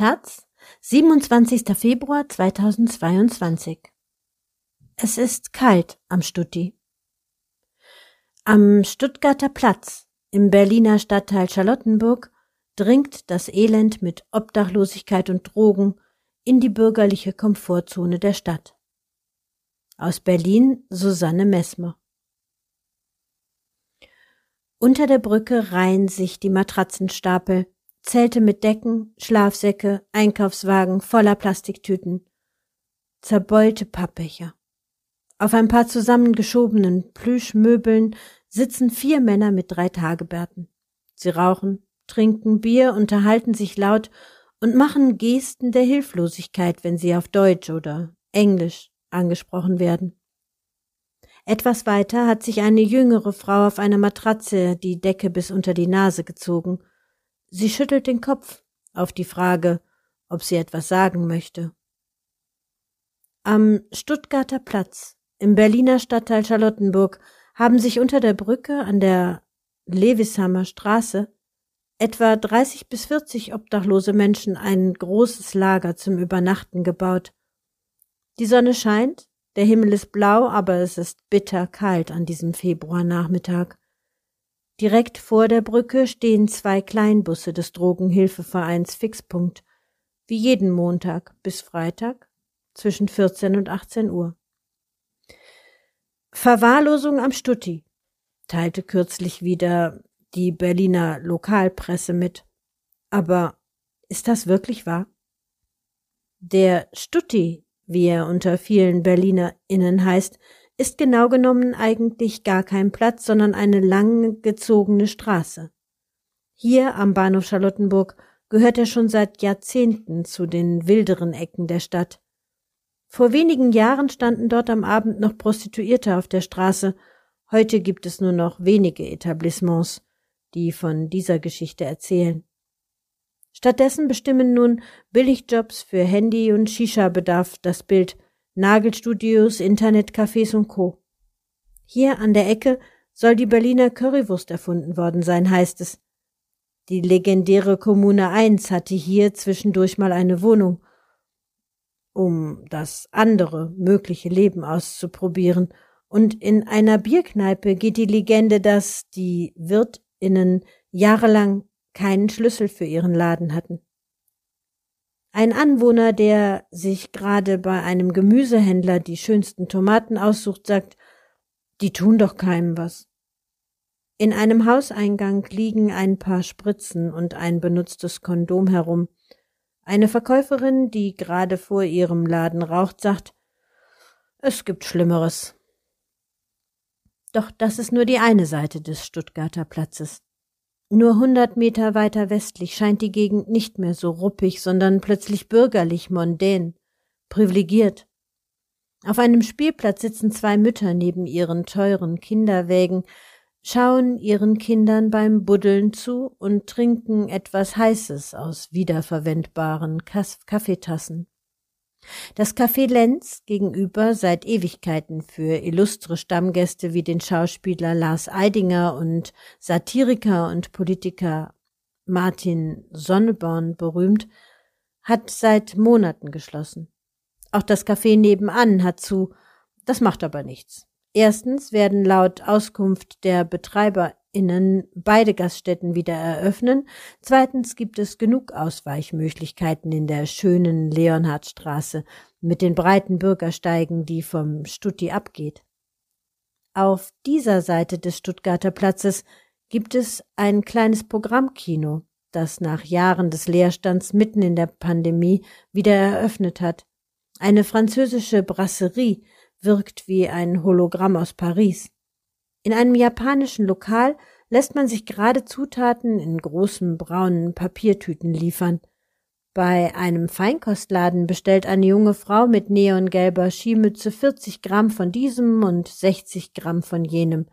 Taz, 27. Februar 2022. Es ist kalt am Stutti. Am Stuttgarter Platz im Berliner Stadtteil Charlottenburg dringt das Elend mit Obdachlosigkeit und Drogen in die bürgerliche Komfortzone der Stadt. Aus Berlin Susanne Messmer. Unter der Brücke reihen sich die Matratzenstapel, Zelte mit Decken, Schlafsäcke, Einkaufswagen voller Plastiktüten, zerbeulte Pappbecher. Auf ein paar zusammengeschobenen Plüschmöbeln sitzen vier Männer mit drei Tagebärten. Sie rauchen, trinken Bier, unterhalten sich laut und machen Gesten der Hilflosigkeit, wenn sie auf Deutsch oder Englisch angesprochen werden. Etwas weiter hat sich eine jüngere Frau auf einer Matratze die Decke bis unter die Nase gezogen Sie schüttelt den Kopf auf die Frage, ob sie etwas sagen möchte. Am Stuttgarter Platz im Berliner Stadtteil Charlottenburg haben sich unter der Brücke an der Levishammer Straße etwa 30 bis 40 obdachlose Menschen ein großes Lager zum Übernachten gebaut. Die Sonne scheint, der Himmel ist blau, aber es ist bitter kalt an diesem Februarnachmittag. Direkt vor der Brücke stehen zwei Kleinbusse des Drogenhilfevereins Fixpunkt, wie jeden Montag bis Freitag zwischen 14 und 18 Uhr. Verwahrlosung am Stutti, teilte kürzlich wieder die Berliner Lokalpresse mit. Aber ist das wirklich wahr? Der Stutti, wie er unter vielen BerlinerInnen heißt, ist genau genommen eigentlich gar kein Platz, sondern eine lang gezogene Straße. Hier am Bahnhof Charlottenburg gehört er schon seit Jahrzehnten zu den wilderen Ecken der Stadt. Vor wenigen Jahren standen dort am Abend noch Prostituierte auf der Straße, heute gibt es nur noch wenige Etablissements, die von dieser Geschichte erzählen. Stattdessen bestimmen nun Billigjobs für Handy und Shisha-Bedarf das Bild Nagelstudios, Internetcafés und Co. Hier an der Ecke soll die Berliner Currywurst erfunden worden sein, heißt es. Die legendäre Kommune 1 hatte hier zwischendurch mal eine Wohnung, um das andere mögliche Leben auszuprobieren. Und in einer Bierkneipe geht die Legende, dass die Wirtinnen jahrelang keinen Schlüssel für ihren Laden hatten. Ein Anwohner, der sich gerade bei einem Gemüsehändler die schönsten Tomaten aussucht, sagt, die tun doch keinem was. In einem Hauseingang liegen ein paar Spritzen und ein benutztes Kondom herum. Eine Verkäuferin, die gerade vor ihrem Laden raucht, sagt, es gibt Schlimmeres. Doch das ist nur die eine Seite des Stuttgarter Platzes. Nur hundert Meter weiter westlich scheint die Gegend nicht mehr so ruppig, sondern plötzlich bürgerlich, mondän, privilegiert. Auf einem Spielplatz sitzen zwei Mütter neben ihren teuren Kinderwägen, schauen ihren Kindern beim Buddeln zu und trinken etwas Heißes aus wiederverwendbaren Kaffeetassen. Das Café Lenz gegenüber seit Ewigkeiten für illustre Stammgäste wie den Schauspieler Lars Eidinger und Satiriker und Politiker Martin Sonneborn berühmt, hat seit Monaten geschlossen. Auch das Café nebenan hat zu, das macht aber nichts. Erstens werden laut Auskunft der Betreiber innen beide Gaststätten wieder eröffnen. Zweitens gibt es genug Ausweichmöglichkeiten in der schönen Leonhardstraße mit den breiten Bürgersteigen, die vom Stutti abgeht. Auf dieser Seite des Stuttgarter Platzes gibt es ein kleines Programmkino, das nach Jahren des Leerstands mitten in der Pandemie wieder eröffnet hat. Eine französische Brasserie wirkt wie ein Hologramm aus Paris. In einem japanischen Lokal lässt man sich gerade Zutaten in großen braunen Papiertüten liefern. Bei einem Feinkostladen bestellt eine junge Frau mit neongelber Skimütze 40 Gramm von diesem und 60 Gramm von jenem.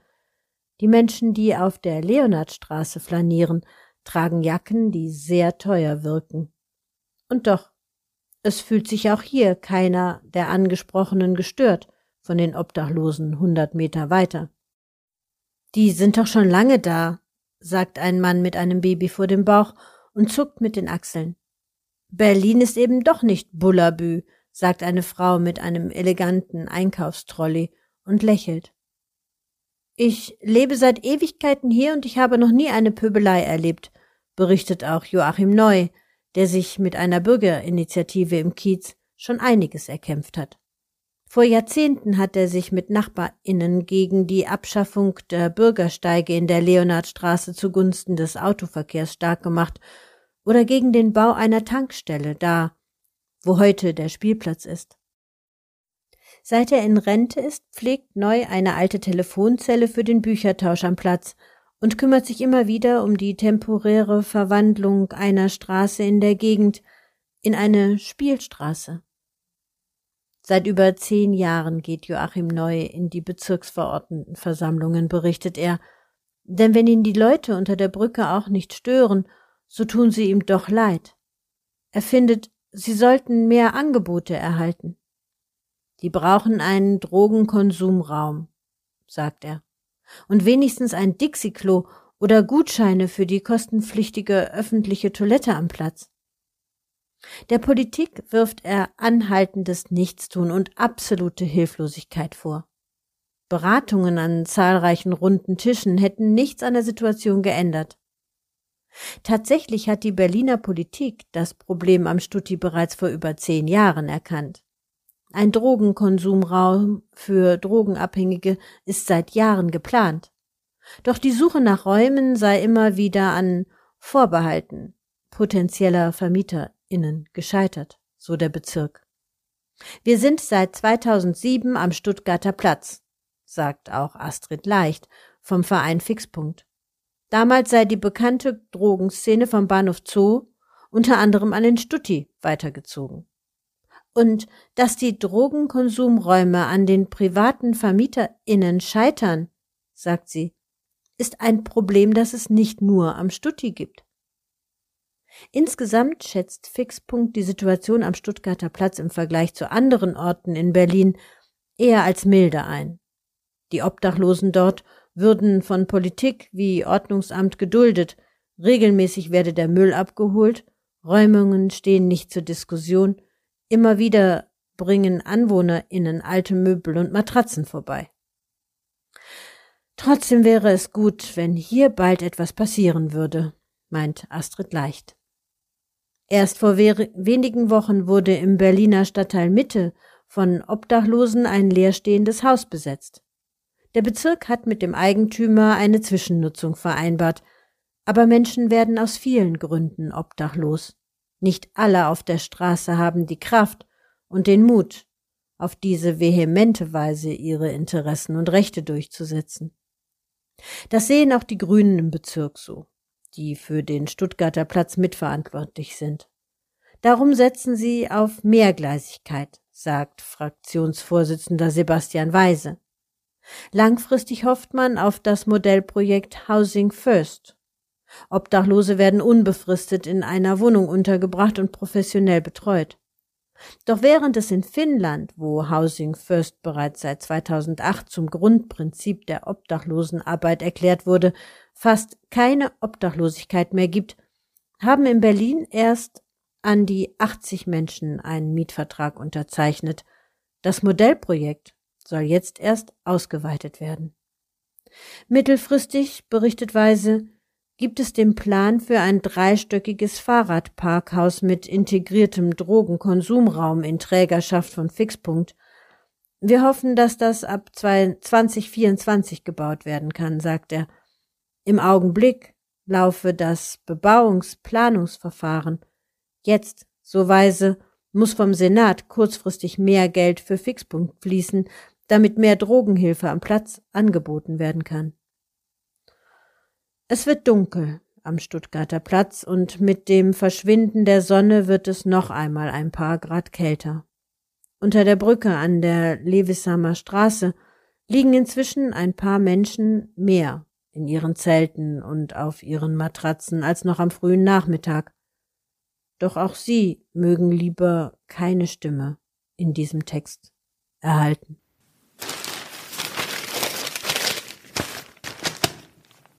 Die Menschen, die auf der Leonardstraße flanieren, tragen Jacken, die sehr teuer wirken. Und doch, es fühlt sich auch hier keiner der Angesprochenen gestört von den Obdachlosen hundert Meter weiter. Die sind doch schon lange da, sagt ein Mann mit einem Baby vor dem Bauch und zuckt mit den Achseln. Berlin ist eben doch nicht Bullabü, sagt eine Frau mit einem eleganten Einkaufstrolley und lächelt. Ich lebe seit Ewigkeiten hier und ich habe noch nie eine Pöbelei erlebt, berichtet auch Joachim Neu, der sich mit einer Bürgerinitiative im Kiez schon einiges erkämpft hat. Vor Jahrzehnten hat er sich mit NachbarInnen gegen die Abschaffung der Bürgersteige in der Leonardstraße zugunsten des Autoverkehrs stark gemacht oder gegen den Bau einer Tankstelle da, wo heute der Spielplatz ist. Seit er in Rente ist, pflegt Neu eine alte Telefonzelle für den Büchertausch am Platz und kümmert sich immer wieder um die temporäre Verwandlung einer Straße in der Gegend in eine Spielstraße. Seit über zehn Jahren geht Joachim Neu in die Bezirksverordnetenversammlungen, berichtet er. Denn wenn ihn die Leute unter der Brücke auch nicht stören, so tun sie ihm doch leid. Er findet, sie sollten mehr Angebote erhalten. Die brauchen einen Drogenkonsumraum, sagt er. Und wenigstens ein Dixie-Klo oder Gutscheine für die kostenpflichtige öffentliche Toilette am Platz. Der Politik wirft er anhaltendes Nichtstun und absolute Hilflosigkeit vor. Beratungen an zahlreichen runden Tischen hätten nichts an der Situation geändert. Tatsächlich hat die Berliner Politik das Problem am Stutti bereits vor über zehn Jahren erkannt. Ein Drogenkonsumraum für Drogenabhängige ist seit Jahren geplant. Doch die Suche nach Räumen sei immer wieder an Vorbehalten potenzieller Vermieter Innen gescheitert, so der Bezirk. Wir sind seit 2007 am Stuttgarter Platz, sagt auch Astrid Leicht vom Verein Fixpunkt. Damals sei die bekannte Drogenszene vom Bahnhof Zoo unter anderem an den Stutti weitergezogen. Und dass die Drogenkonsumräume an den privaten VermieterInnen scheitern, sagt sie, ist ein Problem, das es nicht nur am Stutti gibt. Insgesamt schätzt Fixpunkt die Situation am Stuttgarter Platz im Vergleich zu anderen Orten in Berlin eher als milde ein. Die Obdachlosen dort würden von Politik wie Ordnungsamt geduldet, regelmäßig werde der Müll abgeholt, Räumungen stehen nicht zur Diskussion, immer wieder bringen AnwohnerInnen alte Möbel und Matratzen vorbei. Trotzdem wäre es gut, wenn hier bald etwas passieren würde, meint Astrid Leicht. Erst vor wenigen Wochen wurde im Berliner Stadtteil Mitte von Obdachlosen ein leerstehendes Haus besetzt. Der Bezirk hat mit dem Eigentümer eine Zwischennutzung vereinbart, aber Menschen werden aus vielen Gründen obdachlos. Nicht alle auf der Straße haben die Kraft und den Mut, auf diese vehemente Weise ihre Interessen und Rechte durchzusetzen. Das sehen auch die Grünen im Bezirk so die für den Stuttgarter Platz mitverantwortlich sind. Darum setzen sie auf Mehrgleisigkeit, sagt Fraktionsvorsitzender Sebastian Weise. Langfristig hofft man auf das Modellprojekt Housing First. Obdachlose werden unbefristet in einer Wohnung untergebracht und professionell betreut. Doch während es in Finnland, wo Housing First bereits seit 2008 zum Grundprinzip der Obdachlosenarbeit erklärt wurde, fast keine Obdachlosigkeit mehr gibt, haben in Berlin erst an die 80 Menschen einen Mietvertrag unterzeichnet. Das Modellprojekt soll jetzt erst ausgeweitet werden. Mittelfristig, berichtet Weise, gibt es den Plan für ein dreistöckiges Fahrradparkhaus mit integriertem Drogenkonsumraum in Trägerschaft von Fixpunkt. Wir hoffen, dass das ab 2024 gebaut werden kann, sagt er. Im Augenblick laufe das Bebauungsplanungsverfahren. Jetzt, so weise, muss vom Senat kurzfristig mehr Geld für Fixpunkt fließen, damit mehr Drogenhilfe am Platz angeboten werden kann. Es wird dunkel am Stuttgarter Platz und mit dem Verschwinden der Sonne wird es noch einmal ein paar Grad kälter. Unter der Brücke an der Lewissamer Straße liegen inzwischen ein paar Menschen mehr in ihren Zelten und auf ihren Matratzen als noch am frühen Nachmittag. Doch auch sie mögen lieber keine Stimme in diesem Text erhalten.